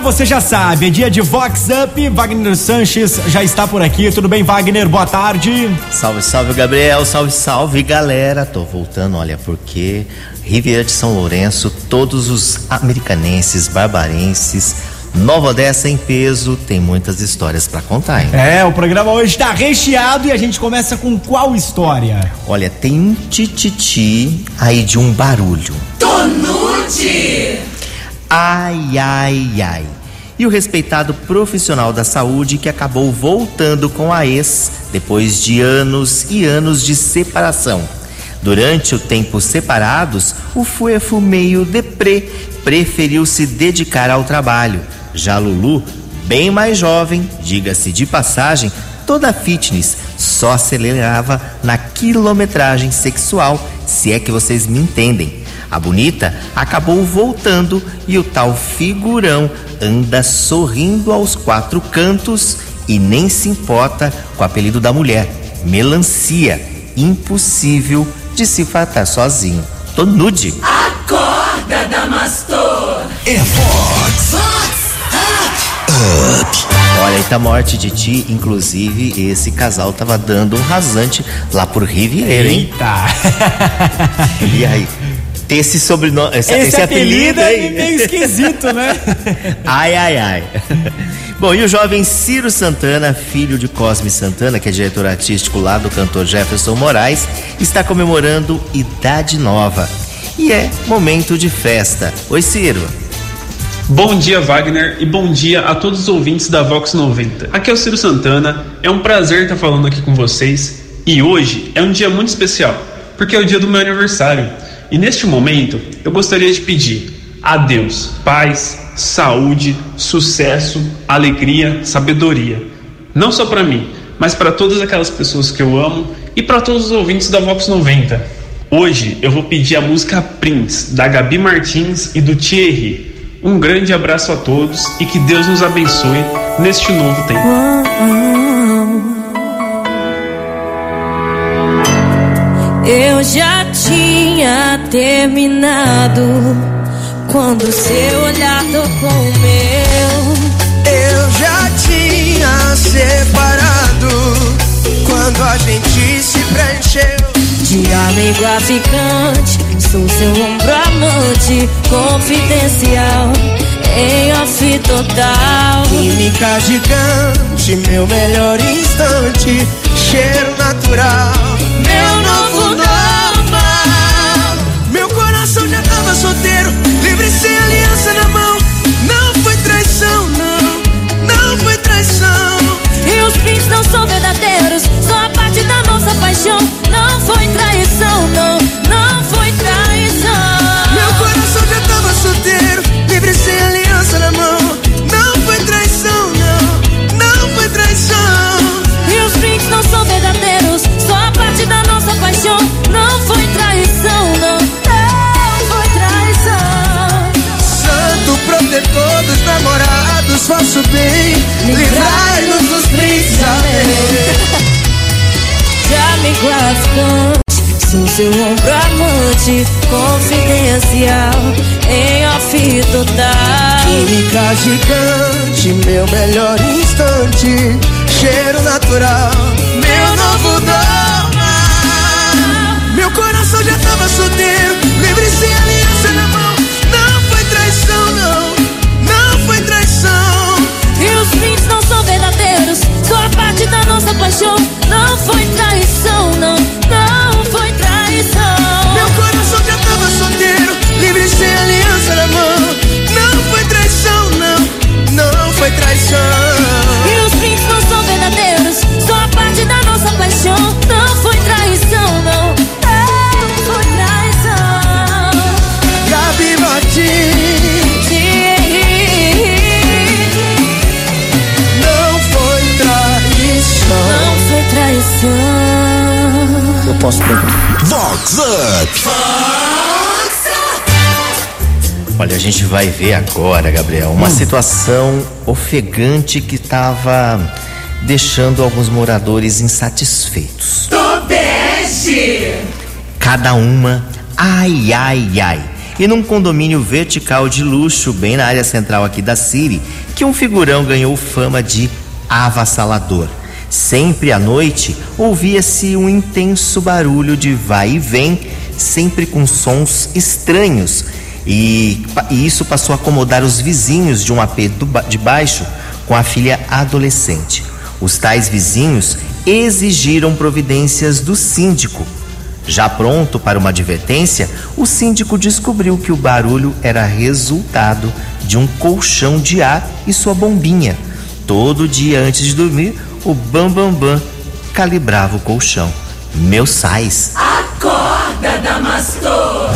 você já sabe, é dia de Vox Up. Wagner Sanches já está por aqui. Tudo bem, Wagner? Boa tarde. Salve, salve, Gabriel. Salve, salve, galera. Tô voltando, olha, porque Riviera de São Lourenço, todos os americanenses, barbarenses, Nova Odessa em peso, tem muitas histórias para contar, hein? É, o programa hoje tá recheado e a gente começa com qual história? Olha, tem um tititi aí de um barulho. Tonute! Ai, ai, ai. E o respeitado profissional da saúde que acabou voltando com a ex depois de anos e anos de separação. Durante o tempo separados, o Fuefo meio deprê preferiu se dedicar ao trabalho. Já Lulu, bem mais jovem, diga-se de passagem, toda fitness, só acelerava na quilometragem sexual, se é que vocês me entendem. A bonita acabou voltando e o tal figurão anda sorrindo aos quatro cantos e nem se importa com o apelido da mulher, melancia, impossível de se fartar sozinho. Tô nude. Acorda, Damastor! É Fox. Fox Olha, Eita Morte de Ti, inclusive, esse casal tava dando um rasante lá por Riviera, hein? Eita! E aí? Tem esse sobrenome, esse, Esse, esse apelido aí. é meio esquisito, né? Ai, ai, ai. Bom, e o jovem Ciro Santana, filho de Cosme Santana, que é diretor artístico lá do cantor Jefferson Moraes, está comemorando idade nova. E é momento de festa. Oi, Ciro. Bom dia, Wagner, e bom dia a todos os ouvintes da Vox 90. Aqui é o Ciro Santana, é um prazer estar falando aqui com vocês. E hoje é um dia muito especial, porque é o dia do meu aniversário. E neste momento, eu gostaria de pedir a Deus paz, saúde, sucesso, alegria, sabedoria. Não só para mim, mas para todas aquelas pessoas que eu amo e para todos os ouvintes da Vox 90. Hoje eu vou pedir a música Prince, da Gabi Martins e do Thierry. Um grande abraço a todos e que Deus nos abençoe neste novo tempo. Eu já tinha terminado quando seu olhar tocou o meu. Eu já tinha separado quando a gente se preencheu. De amigo a ficante, sou seu ombro amante, confidencial, em off total. Química gigante, meu melhor instante, cheiro natural. Meu novo normal. Solteiro, seu ombro amante, confidencial, em off total. Química gigante, meu melhor instante, cheiro natural, a gente vai ver agora, Gabriel, uma situação ofegante que estava deixando alguns moradores insatisfeitos. Tobeste! Cada uma, ai, ai, ai. e num condomínio vertical de luxo, bem na área central aqui da City, que um figurão ganhou fama de avassalador. Sempre à noite ouvia-se um intenso barulho de vai e vem, sempre com sons estranhos. E, e isso passou a acomodar os vizinhos de um AP do, de baixo com a filha adolescente. Os tais vizinhos exigiram providências do síndico. Já pronto para uma advertência, o síndico descobriu que o barulho era resultado de um colchão de ar e sua bombinha. Todo dia antes de dormir, o Bambambam Bam Bam calibrava o colchão. Meu sais. Acorda, Damastor.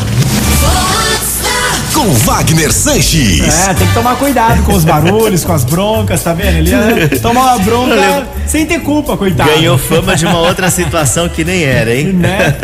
Com Wagner Sanches. É, tem que tomar cuidado com os barulhos, com as broncas, tá vendo? Ele ia tomar uma bronca sem ter culpa, coitado. Ganhou fama de uma outra situação que nem era, hein? Né?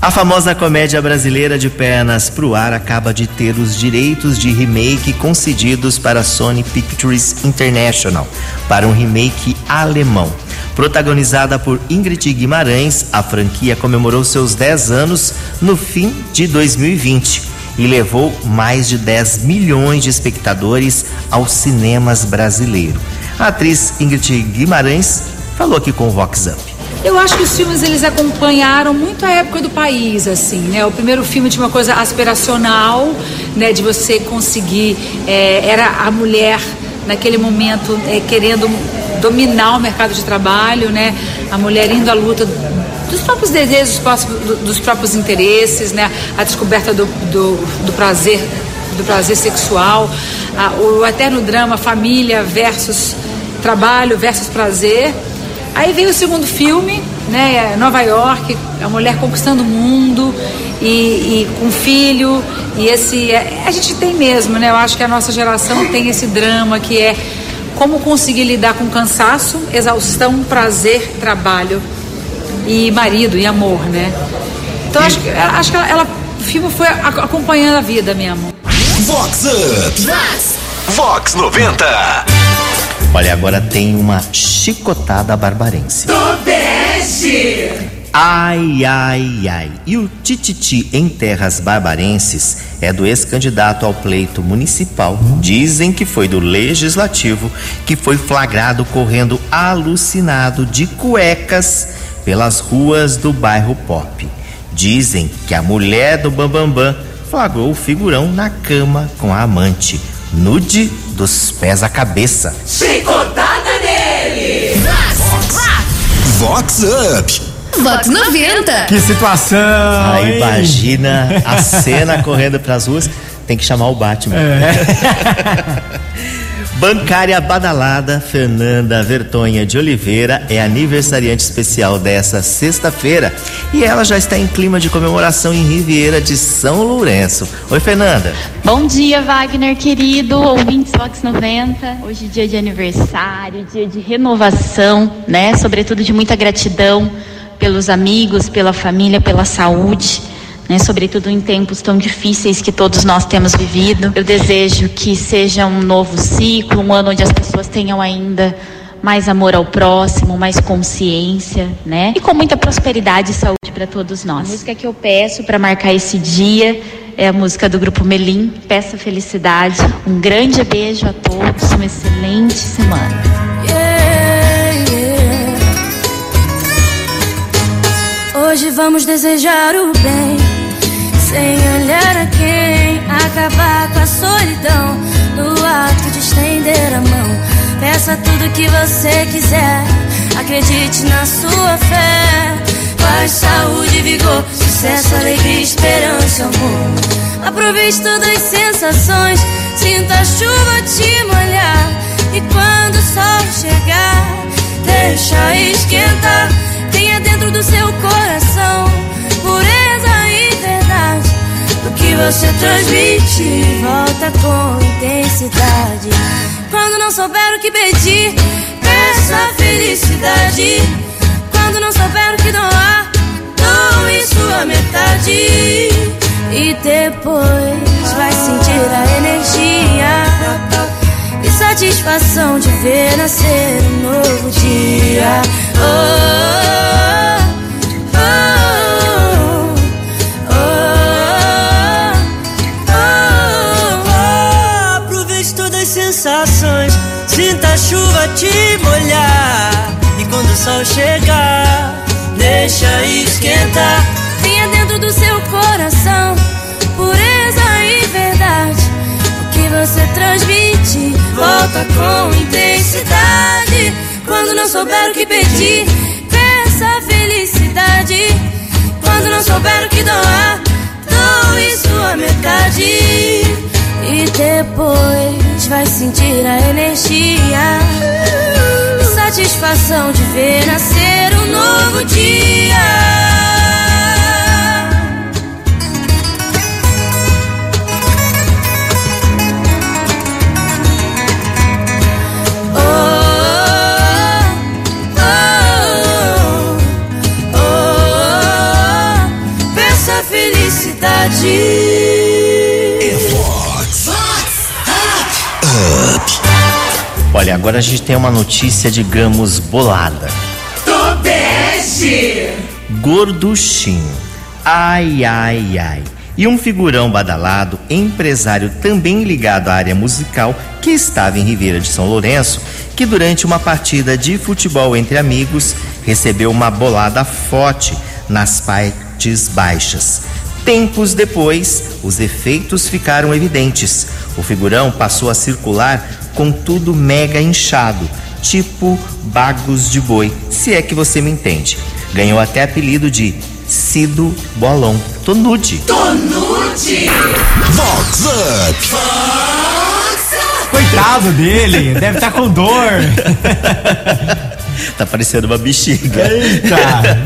A famosa comédia brasileira de pernas pro ar acaba de ter os direitos de remake concedidos para a Sony Pictures International para um remake alemão. Protagonizada por Ingrid Guimarães, a franquia comemorou seus 10 anos no fim de 2020 e levou mais de 10 milhões de espectadores aos cinemas brasileiros. A atriz Ingrid Guimarães falou aqui com o Vox Up. Eu acho que os filmes eles acompanharam muito a época do país, assim, né? O primeiro filme tinha uma coisa aspiracional, né? De você conseguir, é, era a mulher naquele momento é, querendo dominar o mercado de trabalho, né? A mulher indo à luta dos próprios desejos, dos próprios interesses, né? A descoberta do, do, do prazer, do prazer sexual, a, o eterno drama família versus trabalho versus prazer. Aí veio o segundo filme, né? Nova York, a mulher conquistando o mundo e, e com filho. E esse. É, a gente tem mesmo, né? Eu acho que a nossa geração tem esse drama que é como conseguir lidar com cansaço, exaustão, prazer, trabalho e marido e amor, né? Então acho que, acho que ela, ela o filme foi acompanhando a vida mesmo. Vox Up. Vox. Vox 90. Olha, agora tem uma chicotada barbarense. Tobeste. Ai, ai, ai. E o tititi em terras barbarenses é do ex-candidato ao pleito municipal. Dizem que foi do legislativo que foi flagrado correndo alucinado de cuecas pelas ruas do bairro Pop. Dizem que a mulher do Bambambam Bam Bam flagrou o figurão na cama com a amante, nude dos pés à cabeça. Chicotada nele. Vox Up. Vox 90. Que situação! Aí hein? imagina a cena correndo pras ruas. Tem que chamar o Batman. Bancária badalada Fernanda Vertonha de Oliveira é aniversariante especial dessa sexta-feira e ela já está em clima de comemoração em Riviera de São Lourenço. Oi, Fernanda. Bom dia, Wagner querido, ouvintes Fox 90. Hoje é dia de aniversário, dia de renovação, né? Sobretudo de muita gratidão pelos amigos, pela família, pela saúde. Né, sobretudo em tempos tão difíceis que todos nós temos vivido. Eu desejo que seja um novo ciclo, um ano onde as pessoas tenham ainda mais amor ao próximo, mais consciência, né? E com muita prosperidade e saúde para todos nós. A música que eu peço para marcar esse dia é a música do grupo Melim, Peça Felicidade. Um grande beijo a todos, uma excelente semana. Hoje vamos desejar o bem, sem olhar a quem, acabar com a solidão, no ato de estender a mão. Peça tudo que você quiser, acredite na sua fé. Paz, saúde, vigor, sucesso, alegria, esperança, amor. Aproveite todas as sensações, sinta a chuva te molhar. E quando o sol chegar, deixa esquentar. Tenha dentro do seu coração pureza você transmite volta com intensidade. Quando não souber o que pedir, peça felicidade. Quando não souber o que doar, doe sua metade. E depois vai sentir a energia e satisfação de ver nascer um novo dia. Oh, oh, oh, chuva te molhar e quando o sol chegar, deixa esquentar. Tenha dentro do seu coração pureza e verdade. O que você transmite volta com intensidade. Quando não souber o que pedir, peça felicidade. Quando não souber o que doar, doe sua metade. E depois vai sentir a energia. Satisfação de ver nascer um novo dia. Peça felicidade. É Up. Olha, agora a gente tem uma notícia, digamos, bolada. Tobeste. Gorduchinho. Ai, ai, ai. E um figurão badalado, empresário também ligado à área musical, que estava em Ribeira de São Lourenço, que durante uma partida de futebol entre amigos recebeu uma bolada forte nas partes baixas. Tempos depois, os efeitos ficaram evidentes. O figurão passou a circular com tudo mega inchado, tipo bagos de boi, se é que você me entende. Ganhou até apelido de Cido Bolão. Tô nude. Tonude. Vox Up. Coitado dele, deve estar com dor. Tá parecendo uma bexiga. Eita,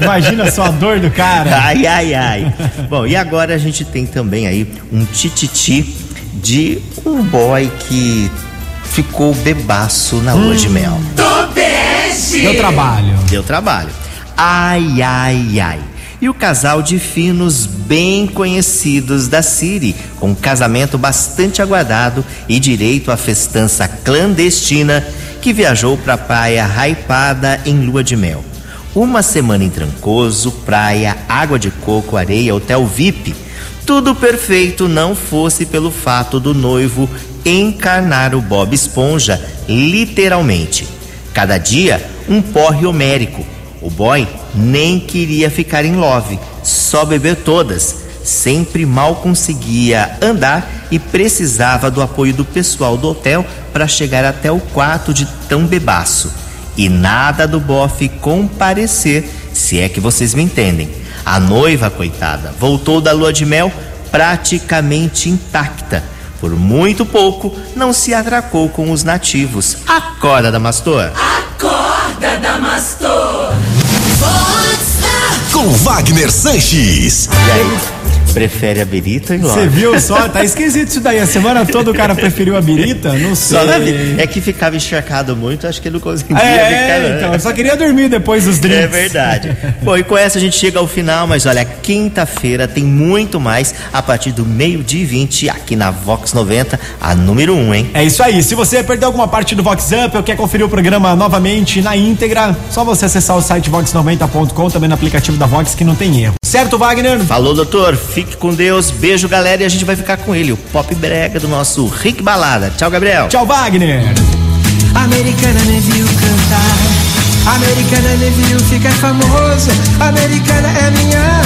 imagina só a dor do cara. Ai, ai, ai. Bom, e agora a gente tem também aí um tititi de um boy que ficou bebaço na lua de mel. Tobeste. Deu trabalho. Deu trabalho. Ai, ai, ai. E o casal de finos bem conhecidos da Siri, com um casamento bastante aguardado e direito à festança clandestina, que viajou para a praia Raipada em lua de mel. Uma semana em Trancoso, praia, água de coco, areia, hotel VIP. Tudo perfeito não fosse pelo fato do noivo encarnar o Bob Esponja, literalmente. Cada dia, um porre homérico. O boy nem queria ficar em love, só beber todas. Sempre mal conseguia andar e precisava do apoio do pessoal do hotel para chegar até o quarto de tão bebaço. E nada do bofe comparecer, se é que vocês me entendem. A noiva, coitada, voltou da lua de mel praticamente intacta. Por muito pouco, não se atracou com os nativos. Acorda, Damastor! Acorda, Damastor. Com Wagner Sanches. E aí, prefere a berita e Você viu só? Tá esquisito isso daí. A semana toda o cara preferiu a birita? Não sei. É que ficava encharcado muito, acho que ele não conseguia É, ficar. né? então, eu só queria dormir depois dos drinks. É verdade. Bom, e com essa a gente chega ao final, mas olha, quinta-feira tem muito mais a partir do meio-dia e 20 aqui na Vox 90, a número 1, hein? É isso aí. Se você perdeu alguma parte do Vox Up ou quer conferir o programa novamente na íntegra, só você acessar o site vox90.com, também no aplicativo da Vox que não tem erro. Certo, Wagner? Falou, doutor. Fique com Deus. Beijo, galera. E a gente vai ficar com ele, o pop brega do nosso Rick Balada. Tchau, Gabriel. Tchau, Wagner. Americana nem viu cantar. Americana nem viu ficar famoso. Americana é minha